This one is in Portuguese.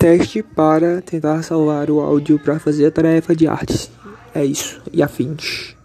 teste para tentar salvar o áudio para fazer a tarefa de artes. É isso, e afins.